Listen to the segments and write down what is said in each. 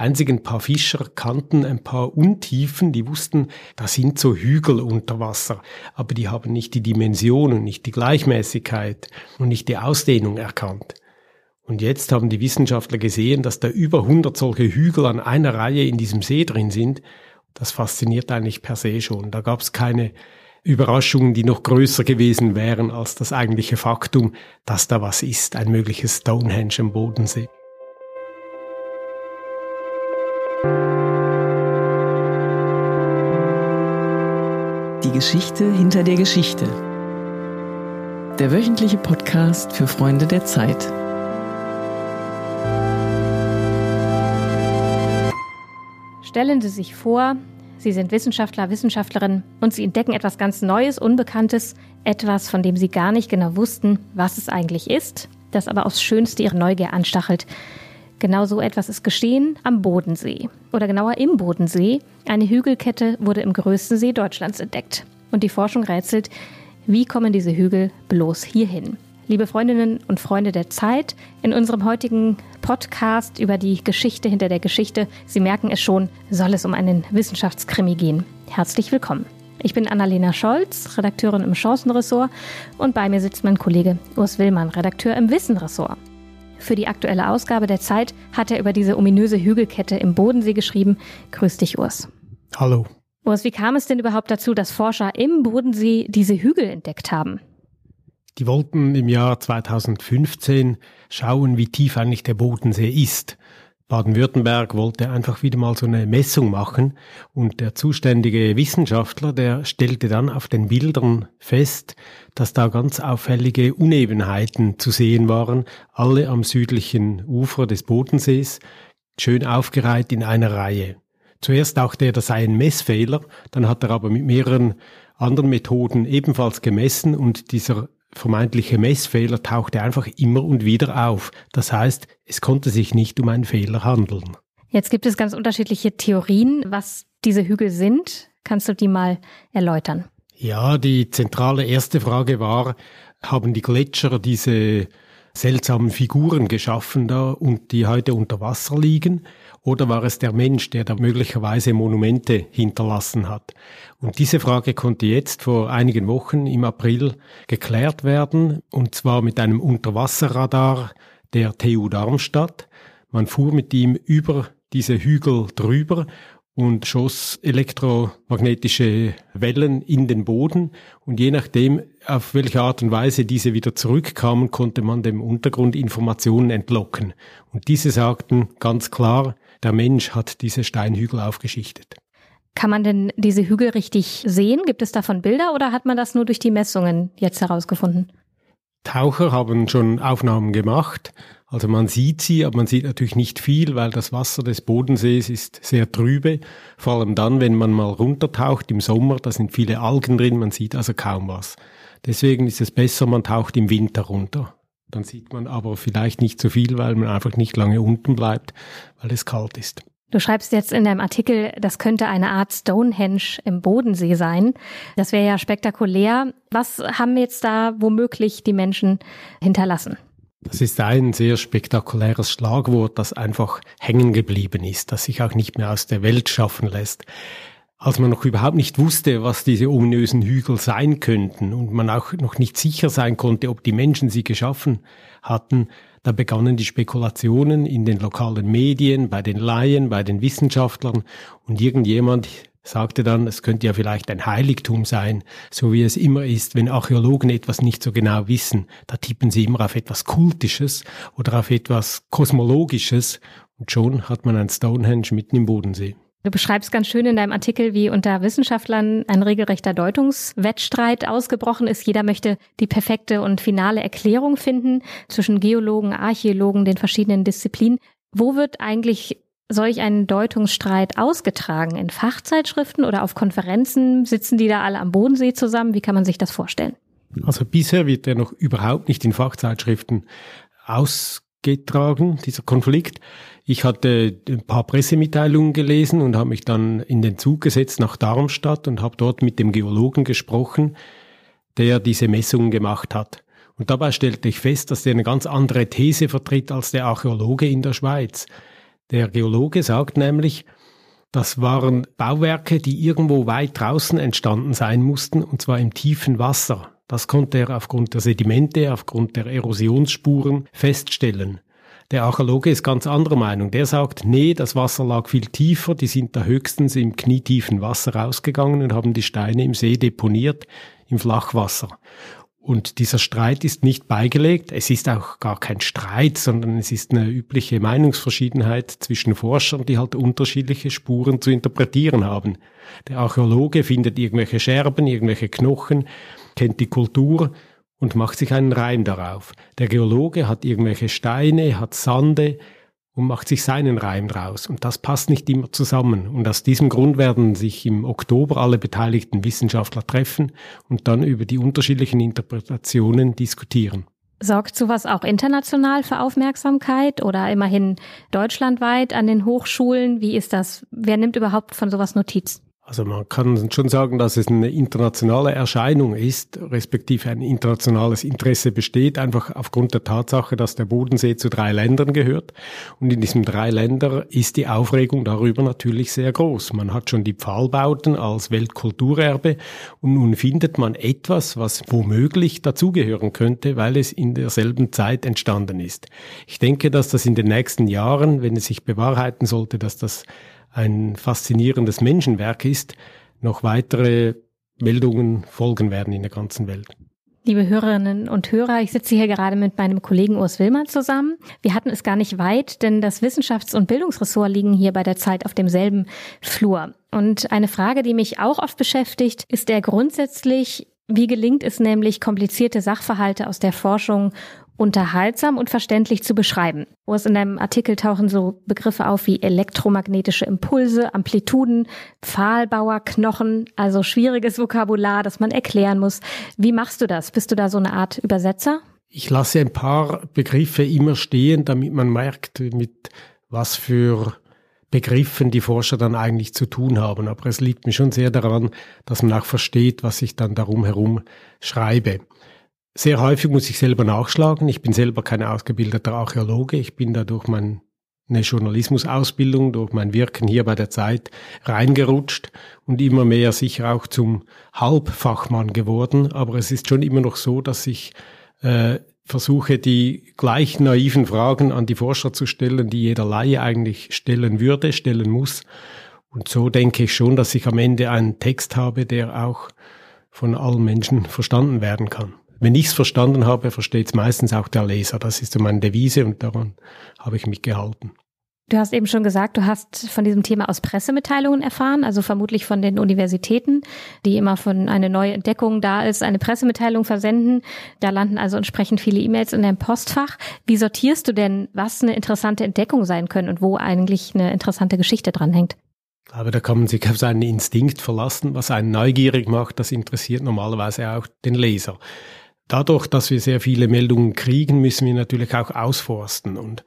einzigen ein paar Fischer kannten ein paar Untiefen, die wussten, da sind so Hügel unter Wasser, aber die haben nicht die Dimensionen, nicht die Gleichmäßigkeit und nicht die Ausdehnung erkannt. Und jetzt haben die Wissenschaftler gesehen, dass da über 100 solche Hügel an einer Reihe in diesem See drin sind. Das fasziniert eigentlich per se schon. Da gab es keine Überraschungen, die noch größer gewesen wären als das eigentliche Faktum, dass da was ist, ein mögliches Stonehenge am Bodensee. Geschichte hinter der Geschichte. Der wöchentliche Podcast für Freunde der Zeit. Stellen Sie sich vor, Sie sind Wissenschaftler, Wissenschaftlerin und Sie entdecken etwas ganz Neues, Unbekanntes, etwas, von dem Sie gar nicht genau wussten, was es eigentlich ist, das aber aufs Schönste Ihre Neugier anstachelt. Genau so etwas ist geschehen am Bodensee. Oder genauer im Bodensee. Eine Hügelkette wurde im größten See Deutschlands entdeckt. Und die Forschung rätselt, wie kommen diese Hügel bloß hierhin? Liebe Freundinnen und Freunde der Zeit, in unserem heutigen Podcast über die Geschichte hinter der Geschichte, Sie merken es schon, soll es um einen Wissenschaftskrimi gehen. Herzlich willkommen. Ich bin Annalena Scholz, Redakteurin im Chancenressort und bei mir sitzt mein Kollege Urs Willmann, Redakteur im Wissenressort. Für die aktuelle Ausgabe der Zeit hat er über diese ominöse Hügelkette im Bodensee geschrieben. Grüß dich, Urs. Hallo. Urs, wie kam es denn überhaupt dazu, dass Forscher im Bodensee diese Hügel entdeckt haben? Die wollten im Jahr 2015 schauen, wie tief eigentlich der Bodensee ist. Baden-Württemberg wollte einfach wieder mal so eine Messung machen. Und der zuständige Wissenschaftler, der stellte dann auf den Bildern fest, dass da ganz auffällige Unebenheiten zu sehen waren, alle am südlichen Ufer des Bodensees, schön aufgereiht in einer Reihe. Zuerst dachte er, das sei ein Messfehler, dann hat er aber mit mehreren anderen Methoden ebenfalls gemessen und dieser vermeintliche Messfehler tauchte einfach immer und wieder auf. Das heißt, es konnte sich nicht um einen Fehler handeln. Jetzt gibt es ganz unterschiedliche Theorien, was diese Hügel sind. Kannst du die mal erläutern? Ja, die zentrale erste Frage war, haben die Gletscher diese seltsamen Figuren geschaffen da und die heute unter Wasser liegen? Oder war es der Mensch, der da möglicherweise Monumente hinterlassen hat? Und diese Frage konnte jetzt vor einigen Wochen im April geklärt werden, und zwar mit einem Unterwasserradar der TU Darmstadt. Man fuhr mit ihm über diese Hügel drüber und schoss elektromagnetische Wellen in den Boden. Und je nachdem, auf welche Art und Weise diese wieder zurückkamen, konnte man dem Untergrund Informationen entlocken. Und diese sagten ganz klar, der Mensch hat diese Steinhügel aufgeschichtet. Kann man denn diese Hügel richtig sehen? Gibt es davon Bilder oder hat man das nur durch die Messungen jetzt herausgefunden? Taucher haben schon Aufnahmen gemacht. Also man sieht sie, aber man sieht natürlich nicht viel, weil das Wasser des Bodensees ist sehr trübe. Vor allem dann, wenn man mal runtertaucht im Sommer, da sind viele Algen drin, man sieht also kaum was. Deswegen ist es besser, man taucht im Winter runter. Dann sieht man aber vielleicht nicht so viel, weil man einfach nicht lange unten bleibt, weil es kalt ist. Du schreibst jetzt in deinem Artikel, das könnte eine Art Stonehenge im Bodensee sein. Das wäre ja spektakulär. Was haben jetzt da womöglich die Menschen hinterlassen? Das ist ein sehr spektakuläres Schlagwort, das einfach hängen geblieben ist, das sich auch nicht mehr aus der Welt schaffen lässt als man noch überhaupt nicht wusste, was diese ominösen Hügel sein könnten und man auch noch nicht sicher sein konnte, ob die Menschen sie geschaffen hatten, da begannen die Spekulationen in den lokalen Medien, bei den Laien, bei den Wissenschaftlern. Und irgendjemand sagte dann, es könnte ja vielleicht ein Heiligtum sein, so wie es immer ist, wenn Archäologen etwas nicht so genau wissen, da tippen sie immer auf etwas Kultisches oder auf etwas Kosmologisches. Und schon hat man ein Stonehenge mitten im Bodensee. Du beschreibst ganz schön in deinem Artikel, wie unter Wissenschaftlern ein regelrechter Deutungswettstreit ausgebrochen ist. Jeder möchte die perfekte und finale Erklärung finden zwischen Geologen, Archäologen, den verschiedenen Disziplinen. Wo wird eigentlich solch ein Deutungsstreit ausgetragen? In Fachzeitschriften oder auf Konferenzen? Sitzen die da alle am Bodensee zusammen? Wie kann man sich das vorstellen? Also bisher wird er noch überhaupt nicht in Fachzeitschriften ausgetragen, dieser Konflikt. Ich hatte ein paar Pressemitteilungen gelesen und habe mich dann in den Zug gesetzt nach Darmstadt und habe dort mit dem Geologen gesprochen, der diese Messungen gemacht hat. Und dabei stellte ich fest, dass der eine ganz andere These vertritt als der Archäologe in der Schweiz. Der Geologe sagt nämlich, das waren Bauwerke, die irgendwo weit draußen entstanden sein mussten, und zwar im tiefen Wasser. Das konnte er aufgrund der Sedimente, aufgrund der Erosionsspuren feststellen. Der Archäologe ist ganz anderer Meinung. Der sagt, nee, das Wasser lag viel tiefer, die sind da höchstens im knietiefen Wasser rausgegangen und haben die Steine im See deponiert, im Flachwasser. Und dieser Streit ist nicht beigelegt. Es ist auch gar kein Streit, sondern es ist eine übliche Meinungsverschiedenheit zwischen Forschern, die halt unterschiedliche Spuren zu interpretieren haben. Der Archäologe findet irgendwelche Scherben, irgendwelche Knochen, kennt die Kultur und macht sich einen Reim darauf. Der Geologe hat irgendwelche Steine, hat Sande und macht sich seinen Reim draus. Und das passt nicht immer zusammen. Und aus diesem Grund werden sich im Oktober alle beteiligten Wissenschaftler treffen und dann über die unterschiedlichen Interpretationen diskutieren. Sorgt sowas auch international für Aufmerksamkeit oder immerhin deutschlandweit an den Hochschulen? Wie ist das? Wer nimmt überhaupt von sowas Notiz? Also man kann schon sagen, dass es eine internationale Erscheinung ist, respektive ein internationales Interesse besteht, einfach aufgrund der Tatsache, dass der Bodensee zu drei Ländern gehört. Und in diesen drei Ländern ist die Aufregung darüber natürlich sehr groß. Man hat schon die Pfahlbauten als Weltkulturerbe und nun findet man etwas, was womöglich dazugehören könnte, weil es in derselben Zeit entstanden ist. Ich denke, dass das in den nächsten Jahren, wenn es sich bewahrheiten sollte, dass das ein faszinierendes Menschenwerk ist, noch weitere Meldungen folgen werden in der ganzen Welt. Liebe Hörerinnen und Hörer, ich sitze hier gerade mit meinem Kollegen Urs Willmann zusammen. Wir hatten es gar nicht weit, denn das Wissenschafts- und Bildungsressort liegen hier bei der Zeit auf demselben Flur. Und eine Frage, die mich auch oft beschäftigt, ist der grundsätzlich, wie gelingt es nämlich, komplizierte Sachverhalte aus der Forschung unterhaltsam und verständlich zu beschreiben. Es in deinem Artikel tauchen so Begriffe auf wie elektromagnetische Impulse, Amplituden, Pfahlbauer, Knochen, also schwieriges Vokabular, das man erklären muss. Wie machst du das? Bist du da so eine Art Übersetzer? Ich lasse ein paar Begriffe immer stehen, damit man merkt, mit was für Begriffen die Forscher dann eigentlich zu tun haben. Aber es liegt mir schon sehr daran, dass man auch versteht, was ich dann darum herum schreibe. Sehr häufig muss ich selber nachschlagen. Ich bin selber kein ausgebildeter Archäologe. Ich bin da durch meine Journalismusausbildung, durch mein Wirken hier bei der Zeit reingerutscht und immer mehr sicher auch zum Halbfachmann geworden. Aber es ist schon immer noch so, dass ich äh, versuche, die gleich naiven Fragen an die Forscher zu stellen, die jeder Laie eigentlich stellen würde, stellen muss. Und so denke ich schon, dass ich am Ende einen Text habe, der auch von allen Menschen verstanden werden kann. Wenn ich es verstanden habe, versteht es meistens auch der Leser. Das ist so meine Devise und daran habe ich mich gehalten. Du hast eben schon gesagt, du hast von diesem Thema aus Pressemitteilungen erfahren, also vermutlich von den Universitäten, die immer von einer neuen Entdeckung da ist, eine Pressemitteilung versenden. Da landen also entsprechend viele E-Mails in deinem Postfach. Wie sortierst du denn, was eine interessante Entdeckung sein können und wo eigentlich eine interessante Geschichte dranhängt? Aber da kann man sich auf seinen Instinkt verlassen. Was einen neugierig macht, das interessiert normalerweise auch den Leser. Dadurch, dass wir sehr viele Meldungen kriegen, müssen wir natürlich auch ausforsten. Und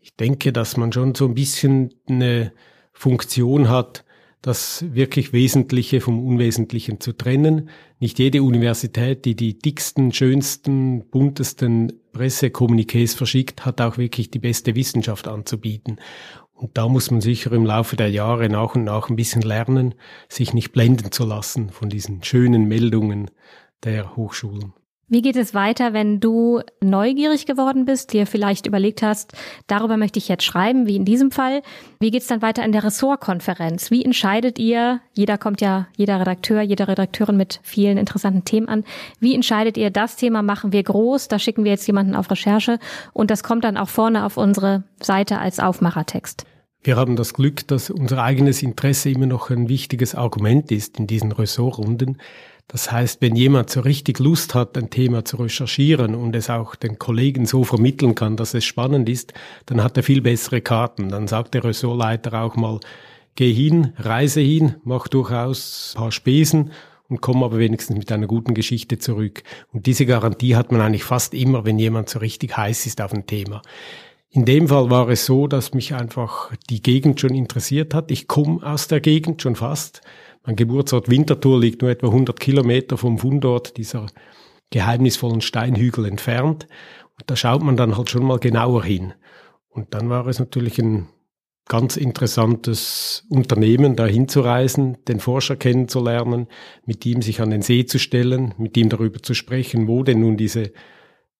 ich denke, dass man schon so ein bisschen eine Funktion hat, das wirklich Wesentliche vom Unwesentlichen zu trennen. Nicht jede Universität, die die dicksten, schönsten, buntesten Pressekommuniqués verschickt, hat auch wirklich die beste Wissenschaft anzubieten. Und da muss man sicher im Laufe der Jahre nach und nach ein bisschen lernen, sich nicht blenden zu lassen von diesen schönen Meldungen der Hochschulen. Wie geht es weiter, wenn du neugierig geworden bist, dir vielleicht überlegt hast, darüber möchte ich jetzt schreiben, wie in diesem Fall? Wie geht es dann weiter in der Ressortkonferenz? Wie entscheidet ihr, jeder kommt ja, jeder Redakteur, jede Redakteurin mit vielen interessanten Themen an, wie entscheidet ihr, das Thema machen wir groß, da schicken wir jetzt jemanden auf Recherche und das kommt dann auch vorne auf unsere Seite als Aufmachertext? Wir haben das Glück, dass unser eigenes Interesse immer noch ein wichtiges Argument ist in diesen Ressortrunden. Das heißt, wenn jemand so richtig Lust hat, ein Thema zu recherchieren und es auch den Kollegen so vermitteln kann, dass es spannend ist, dann hat er viel bessere Karten. Dann sagt der Ressortleiter auch mal, geh hin, reise hin, mach durchaus ein paar Spesen und komm aber wenigstens mit einer guten Geschichte zurück. Und diese Garantie hat man eigentlich fast immer, wenn jemand so richtig heiß ist auf ein Thema. In dem Fall war es so, dass mich einfach die Gegend schon interessiert hat. Ich komme aus der Gegend schon fast. Mein Geburtsort Winterthur liegt nur etwa 100 Kilometer vom Fundort dieser geheimnisvollen Steinhügel entfernt. Und da schaut man dann halt schon mal genauer hin. Und dann war es natürlich ein ganz interessantes Unternehmen, da hinzureisen, den Forscher kennenzulernen, mit ihm sich an den See zu stellen, mit ihm darüber zu sprechen, wo denn nun diese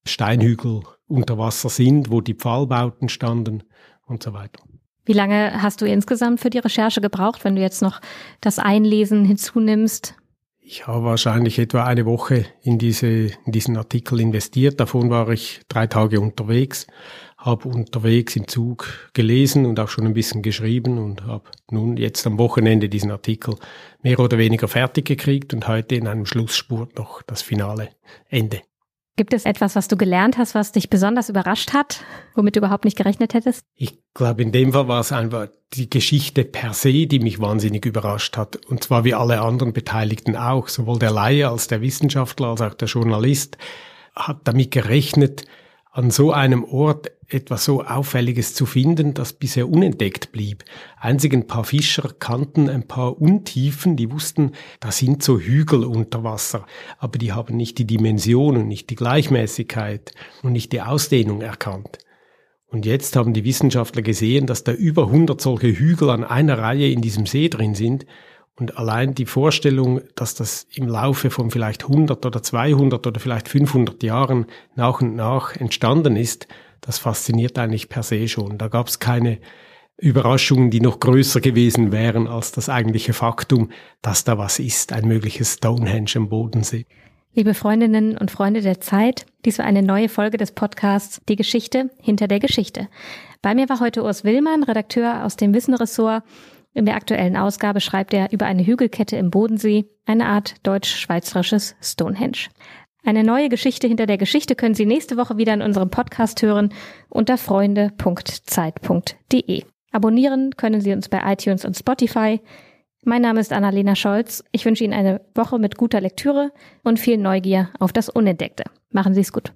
Steinhügel unter Wasser sind, wo die Pfahlbauten standen und so weiter. Wie lange hast du insgesamt für die Recherche gebraucht, wenn du jetzt noch das Einlesen hinzunimmst? Ich habe wahrscheinlich etwa eine Woche in, diese, in diesen Artikel investiert. Davon war ich drei Tage unterwegs, habe unterwegs im Zug gelesen und auch schon ein bisschen geschrieben und habe nun jetzt am Wochenende diesen Artikel mehr oder weniger fertig gekriegt und heute in einem Schlussspurt noch das finale Ende. Gibt es etwas, was du gelernt hast, was dich besonders überrascht hat, womit du überhaupt nicht gerechnet hättest? Ich glaube, in dem Fall war es einfach die Geschichte per se, die mich wahnsinnig überrascht hat. Und zwar wie alle anderen Beteiligten auch. Sowohl der Laie als der Wissenschaftler als auch der Journalist hat damit gerechnet, an so einem Ort etwas so Auffälliges zu finden, das bisher unentdeckt blieb. Einzig ein paar Fischer kannten ein paar Untiefen, die wussten, da sind so Hügel unter Wasser, aber die haben nicht die Dimensionen, nicht die Gleichmäßigkeit und nicht die Ausdehnung erkannt. Und jetzt haben die Wissenschaftler gesehen, dass da über 100 solche Hügel an einer Reihe in diesem See drin sind und allein die Vorstellung, dass das im Laufe von vielleicht 100 oder 200 oder vielleicht 500 Jahren nach und nach entstanden ist, das fasziniert eigentlich per se schon. Da gab es keine Überraschungen, die noch größer gewesen wären als das eigentliche Faktum, dass da was ist, ein mögliches Stonehenge am Bodensee. Liebe Freundinnen und Freunde der Zeit, dies war eine neue Folge des Podcasts Die Geschichte hinter der Geschichte. Bei mir war heute Urs Willmann, Redakteur aus dem Wissenressort in der aktuellen Ausgabe schreibt er über eine Hügelkette im Bodensee, eine Art deutsch-schweizerisches Stonehenge. Eine neue Geschichte hinter der Geschichte können Sie nächste Woche wieder in unserem Podcast hören unter freunde.zeit.de. Abonnieren können Sie uns bei iTunes und Spotify. Mein Name ist Annalena Scholz. Ich wünsche Ihnen eine Woche mit guter Lektüre und viel Neugier auf das Unentdeckte. Machen Sie es gut.